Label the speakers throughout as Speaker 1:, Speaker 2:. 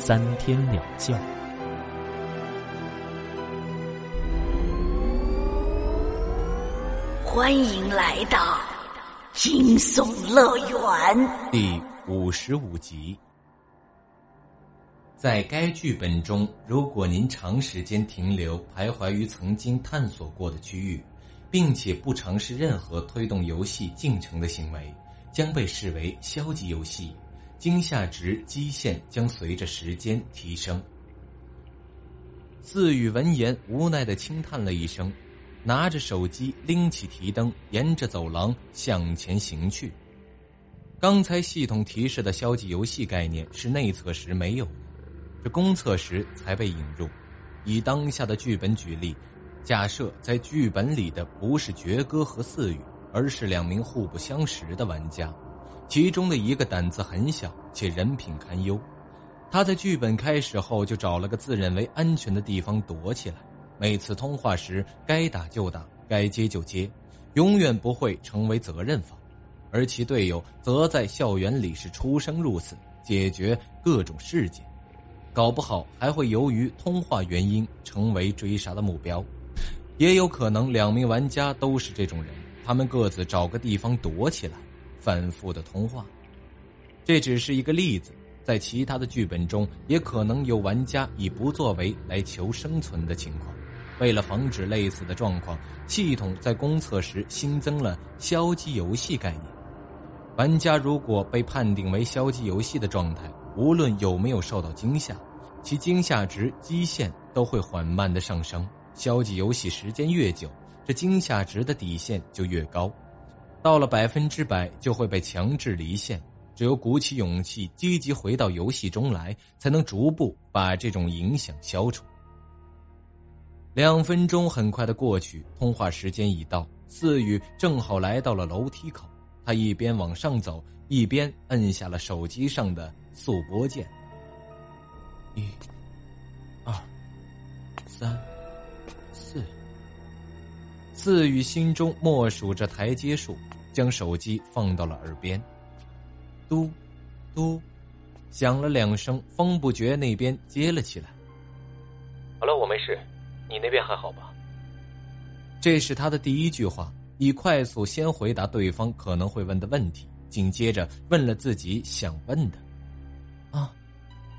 Speaker 1: 三天两觉。
Speaker 2: 欢迎来到惊悚乐园
Speaker 3: 第五十五集。在该剧本中，如果您长时间停留、徘徊于曾经探索过的区域。并且不尝试任何推动游戏进程的行为，将被视为消极游戏，惊吓值基线将随着时间提升。四宇闻言无奈的轻叹了一声，拿着手机拎起提灯，沿着走廊向前行去。刚才系统提示的消极游戏概念是内测时没有的，这公测时才被引入。以当下的剧本举例。假设在剧本里的不是爵哥和四宇，而是两名互不相识的玩家，其中的一个胆子很小且人品堪忧，他在剧本开始后就找了个自认为安全的地方躲起来，每次通话时该打就打，该接就接，永远不会成为责任方，而其队友则在校园里是出生入死，解决各种事件，搞不好还会由于通话原因成为追杀的目标。也有可能两名玩家都是这种人，他们各自找个地方躲起来，反复的通话。这只是一个例子，在其他的剧本中，也可能有玩家以不作为来求生存的情况。为了防止类似的状况，系统在公测时新增了消极游戏概念。玩家如果被判定为消极游戏的状态，无论有没有受到惊吓，其惊吓值基线都会缓慢的上升。消极游戏时间越久，这惊吓值的底线就越高，到了百分之百就会被强制离线。只有鼓起勇气，积极回到游戏中来，才能逐步把这种影响消除。两分钟很快的过去，通话时间已到，四宇正好来到了楼梯口，他一边往上走，一边摁下了手机上的速拨键。一、二、三。四宇心中默数着台阶数，将手机放到了耳边。嘟，嘟，响了两声，风不觉那边接了起来。
Speaker 4: 好了，我没事，你那边还好吧？
Speaker 3: 这是他的第一句话，以快速先回答对方可能会问的问题，紧接着问了自己想问的。啊，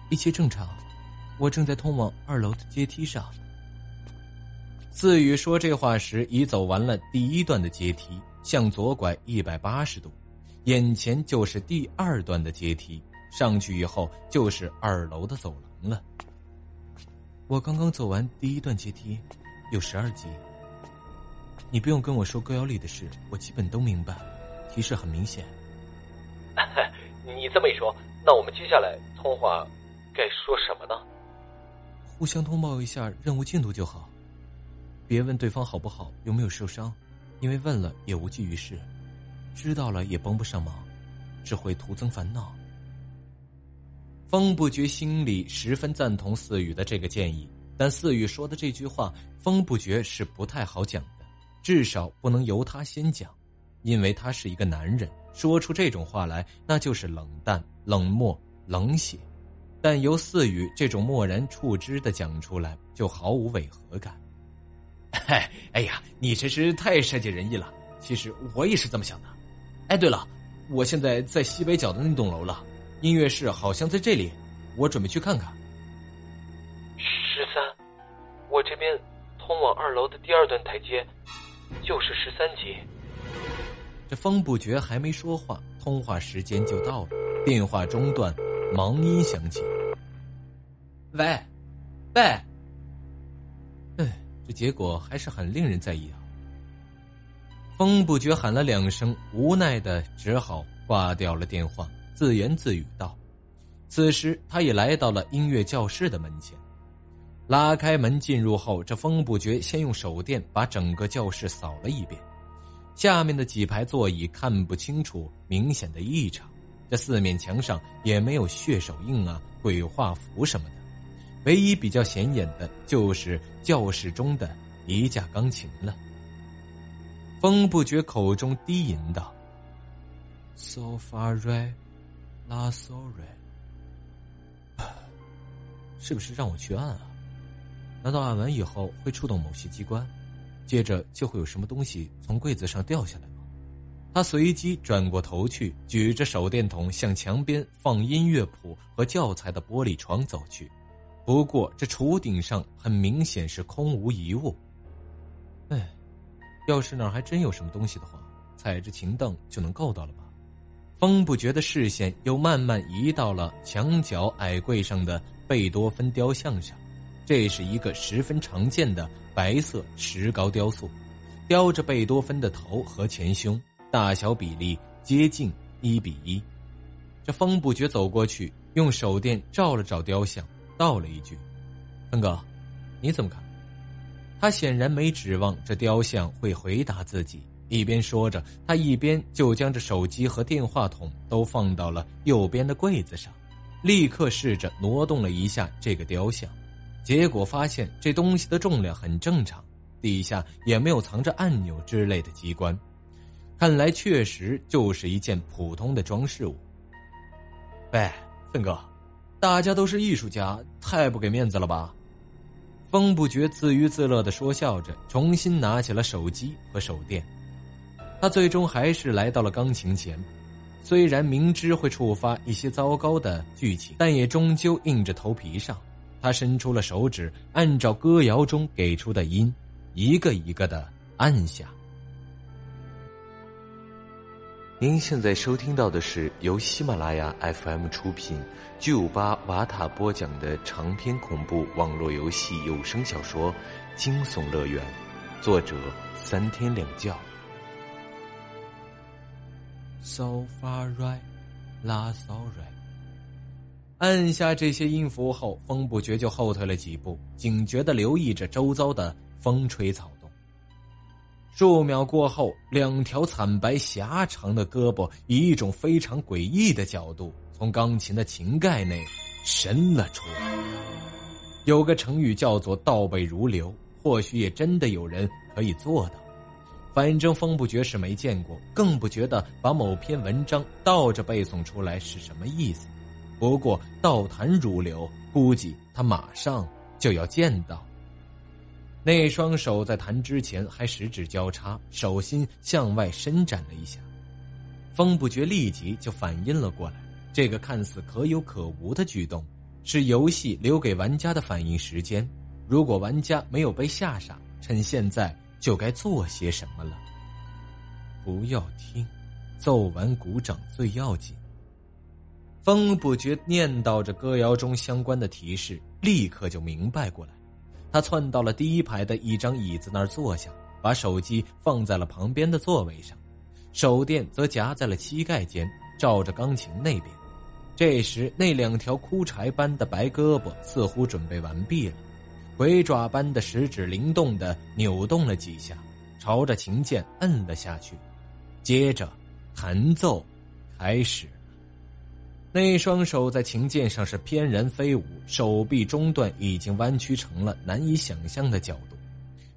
Speaker 3: 一切正常，我正在通往二楼的阶梯上。四宇说这话时，已走完了第一段的阶梯，向左拐一百八十度，眼前就是第二段的阶梯，上去以后就是二楼的走廊了。我刚刚走完第一段阶梯，有十二级。你不用跟我说高幺里的事，我基本都明白，提示很明显。
Speaker 4: 你这么一说，那我们接下来通话该说什么呢？
Speaker 3: 互相通报一下任务进度就好。别问对方好不好，有没有受伤，因为问了也无济于事，知道了也帮不上忙，只会徒增烦恼。风不觉心里十分赞同四宇的这个建议，但四宇说的这句话，风不觉是不太好讲的，至少不能由他先讲，因为他是一个男人，说出这种话来，那就是冷淡、冷漠、冷血，但由四宇这种漠然处之的讲出来，就毫无违和感。
Speaker 4: 嗨，哎呀，你真是太善解人意了。其实我也是这么想的。哎，对了，我现在在西北角的那栋楼了，音乐室好像在这里，我准备去看看。十三，我这边通往二楼的第二段台阶就是十三级。
Speaker 3: 这风不觉还没说话，通话时间就到了，电话中断，忙音响起。
Speaker 4: 喂，喂。
Speaker 3: 这结果还是很令人在意啊！风不觉喊了两声，无奈的只好挂掉了电话，自言自语道：“此时，他也来到了音乐教室的门前。拉开门进入后，这风不觉先用手电把整个教室扫了一遍。下面的几排座椅看不清楚明显的异常，这四面墙上也没有血手印啊、鬼画符什么的。唯一比较显眼的就是教室中的一架钢琴了。风不觉口中低吟道：“So far right, not so right。”是不是让我去按啊？难道按完以后会触动某些机关，接着就会有什么东西从柜子上掉下来吗？他随即转过头去，举着手电筒向墙边放音乐谱和教材的玻璃窗走去。不过这橱顶上很明显是空无一物。哎，要是那还真有什么东西的话，踩着琴凳就能够到了吧？风不觉的视线又慢慢移到了墙角矮柜上的贝多芬雕像上。这是一个十分常见的白色石膏雕塑，雕着贝多芬的头和前胸，大小比例接近一比一。这风不觉走过去，用手电照了照雕像，道了一句：“峰哥，你怎么看？”他显然没指望这雕像会回答自己，一边说着，他一边就将这手机和电话筒都放到了右边的柜子上，立刻试着挪动了一下这个雕像。结果发现这东西的重量很正常，底下也没有藏着按钮之类的机关，看来确实就是一件普通的装饰物。喂，奋哥，大家都是艺术家，太不给面子了吧？风不觉自娱自乐的说笑着，重新拿起了手机和手电。他最终还是来到了钢琴前，虽然明知会触发一些糟糕的剧情，但也终究硬着头皮上。他伸出了手指，按照歌谣中给出的音，一个一个的按下。
Speaker 5: 您现在收听到的是由喜马拉雅 FM 出品、巨五八瓦塔播讲的长篇恐怖网络游戏有声小说《惊悚乐园》，作者三天两觉。
Speaker 3: So far right, la so right. 按下这些音符后，风不觉就后退了几步，警觉的留意着周遭的风吹草。数秒过后，两条惨白狭长的胳膊以一种非常诡异的角度从钢琴的琴盖内伸了出来。有个成语叫做“倒背如流”，或许也真的有人可以做到。反正风不觉是没见过，更不觉得把某篇文章倒着背诵出来是什么意思。不过，倒弹如流，估计他马上就要见到。那双手在弹之前还十指交叉，手心向外伸展了一下。风不觉立即就反应了过来，这个看似可有可无的举动，是游戏留给玩家的反应时间。如果玩家没有被吓傻，趁现在就该做些什么了。不要听，奏完鼓掌最要紧。风不觉念叨着歌谣中相关的提示，立刻就明白过来。他窜到了第一排的一张椅子那儿坐下，把手机放在了旁边的座位上，手电则夹在了膝盖间，照着钢琴那边。这时，那两条枯柴般的白胳膊似乎准备完毕了，鬼爪般的食指灵动的扭动了几下，朝着琴键摁了下去，接着弹奏开始。那双手在琴键上是翩然飞舞，手臂中段已经弯曲成了难以想象的角度，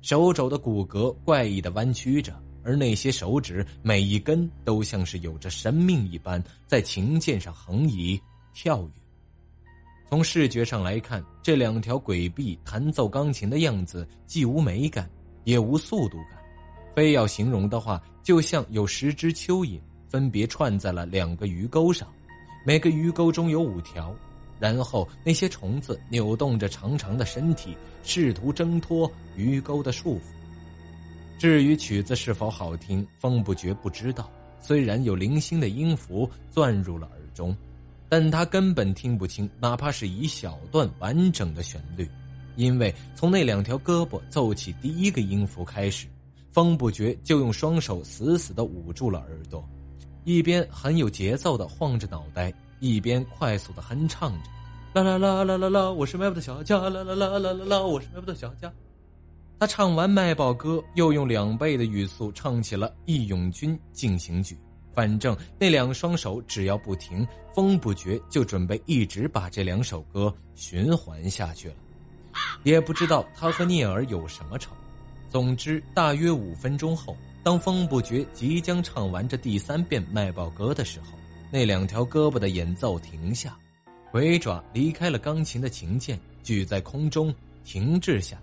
Speaker 3: 手肘的骨骼怪异的弯曲着，而那些手指每一根都像是有着生命一般，在琴键上横移跳跃。从视觉上来看，这两条鬼臂弹奏钢琴的样子既无美感，也无速度感，非要形容的话，就像有十只蚯蚓分别串在了两个鱼钩上。每个鱼钩中有五条，然后那些虫子扭动着长长的身体，试图挣脱鱼钩的束缚。至于曲子是否好听，风不觉不知道。虽然有零星的音符钻入了耳中，但他根本听不清，哪怕是一小段完整的旋律，因为从那两条胳膊奏起第一个音符开始，风不觉就用双手死死的捂住了耳朵。一边很有节奏的晃着脑袋，一边快速的哼唱着：“啦啦啦啦啦啦，我是卖不的小家，啦啦啦啦啦啦，我是卖不的小家。”他唱完卖报歌，又用两倍的语速唱起了《义勇军进行曲》。反正那两双手只要不停，风不绝就准备一直把这两首歌循环下去了。也不知道他和聂耳有什么仇。总之，大约五分钟后，当风不绝即将唱完这第三遍卖报歌的时候，那两条胳膊的演奏停下，鬼爪离开了钢琴的琴键，举在空中停滞下来。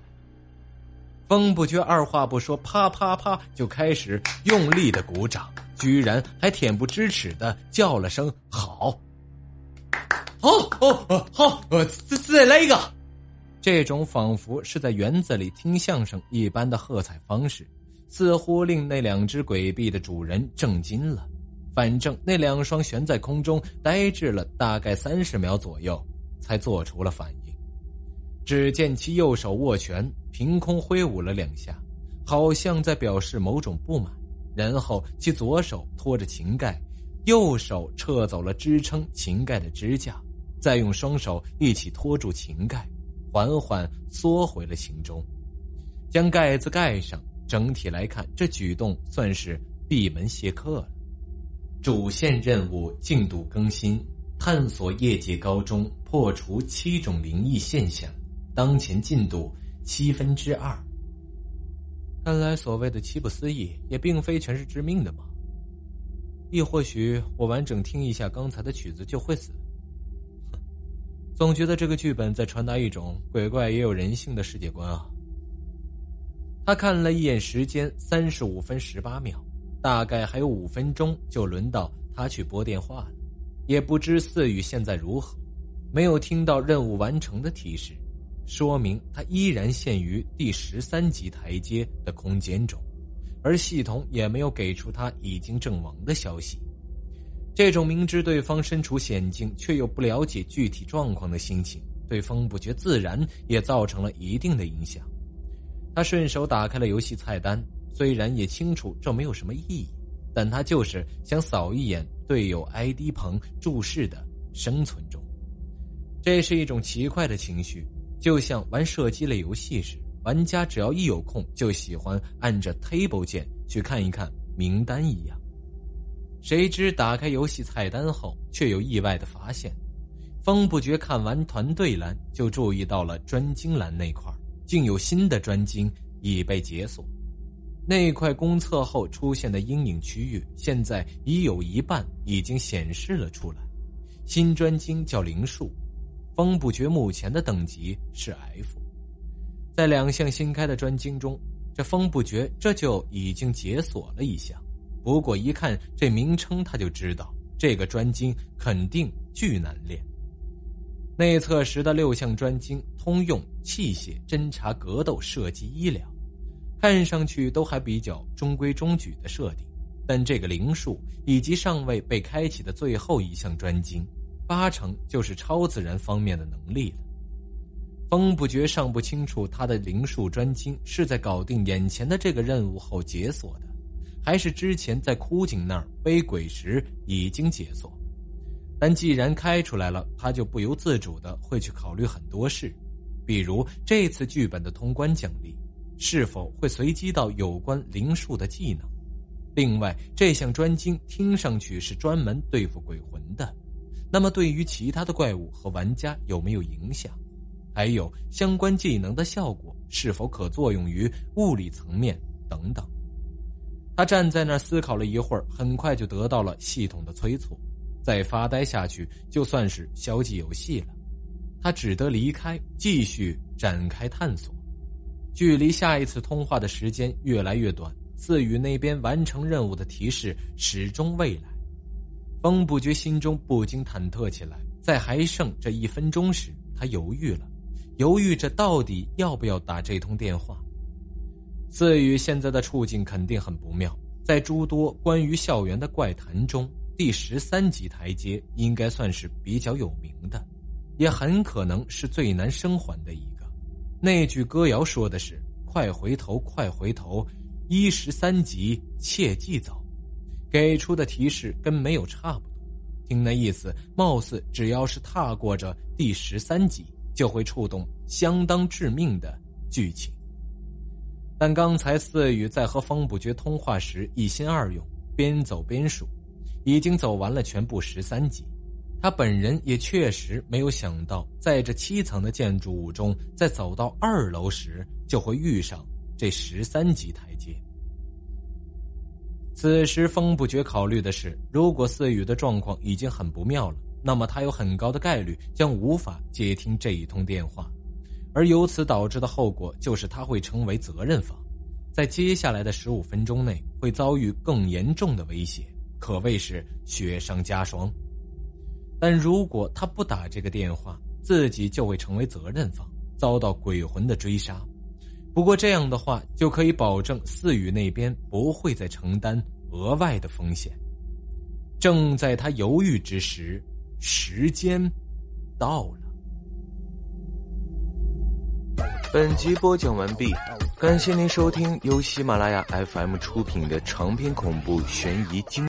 Speaker 3: 风不觉二话不说，啪啪啪就开始用力的鼓掌，居然还恬不知耻的叫了声“好”。好哦好，呃，再再来一个。这种仿佛是在园子里听相声一般的喝彩方式，似乎令那两只鬼臂的主人震惊了。反正那两双悬在空中呆滞了大概三十秒左右，才做出了反应。只见其右手握拳，凭空挥舞了两下，好像在表示某种不满。然后其左手托着琴盖，右手撤走了支撑琴盖的支架，再用双手一起托住琴盖，缓缓缩回了琴中，将盖子盖上。整体来看，这举动算是闭门谢客了。主线任务进度更新：探索业界高中，破除七种灵异现象。当前进度七分之二。看来所谓的七不思议也并非全是致命的嘛。亦或许我完整听一下刚才的曲子就会死。总觉得这个剧本在传达一种鬼怪也有人性的世界观啊。他看了一眼时间，三十五分十八秒，大概还有五分钟就轮到他去拨电话了。也不知四雨现在如何，没有听到任务完成的提示。说明他依然陷于第十三级台阶的空间中，而系统也没有给出他已经阵亡的消息。这种明知对方身处险境却又不了解具体状况的心情，对风不觉自然也造成了一定的影响。他顺手打开了游戏菜单，虽然也清楚这没有什么意义，但他就是想扫一眼队友 ID 棚注释的生存中。这是一种奇怪的情绪。就像玩射击类游戏时，玩家只要一有空就喜欢按着 Table 键去看一看名单一样。谁知打开游戏菜单后，却有意外的发现：风不觉看完团队栏，就注意到了专精栏那块竟有新的专精已被解锁。那块公测后出现的阴影区域，现在已有一半已经显示了出来。新专精叫灵树。风不觉目前的等级是 F，在两项新开的专精中，这风不觉这就已经解锁了一项。不过一看这名称，他就知道这个专精肯定巨难练。内测时的六项专精通用器械、侦察、格斗、射击、医疗，看上去都还比较中规中矩的设定，但这个灵术以及尚未被开启的最后一项专精。八成就是超自然方面的能力了。风不觉尚不清楚他的灵术专精是在搞定眼前的这个任务后解锁的，还是之前在枯井那儿背鬼时已经解锁。但既然开出来了，他就不由自主的会去考虑很多事，比如这次剧本的通关奖励是否会随机到有关灵术的技能。另外，这项专精听上去是专门对付鬼魂的。那么，对于其他的怪物和玩家有没有影响？还有相关技能的效果是否可作用于物理层面等等？他站在那儿思考了一会儿，很快就得到了系统的催促。再发呆下去，就算是消极游戏了。他只得离开，继续展开探索。距离下一次通话的时间越来越短，赐予那边完成任务的提示始终未来。风不觉心中不禁忐忑起来，在还剩这一分钟时，他犹豫了，犹豫着到底要不要打这通电话。四雨现在的处境肯定很不妙，在诸多关于校园的怪谈中，第十三级台阶应该算是比较有名的，也很可能是最难生还的一个。那句歌谣说的是：“快回头，快回头，一十三级切记走。”给出的提示跟没有差不多，听那意思，貌似只要是踏过这第十三级，就会触动相当致命的剧情。但刚才四宇在和方不觉通话时一心二用，边走边数，已经走完了全部十三级。他本人也确实没有想到，在这七层的建筑物中，在走到二楼时就会遇上这十三级台阶。此时，风不觉考虑的是，如果四宇的状况已经很不妙了，那么他有很高的概率将无法接听这一通电话，而由此导致的后果就是他会成为责任方，在接下来的十五分钟内会遭遇更严重的威胁，可谓是雪上加霜。但如果他不打这个电话，自己就会成为责任方，遭到鬼魂的追杀。不过这样的话，就可以保证四宇那边不会再承担额外的风险。正在他犹豫之时，时间到了。
Speaker 5: 本集播讲完毕，感谢您收听由喜马拉雅 FM 出品的长篇恐怖悬疑惊。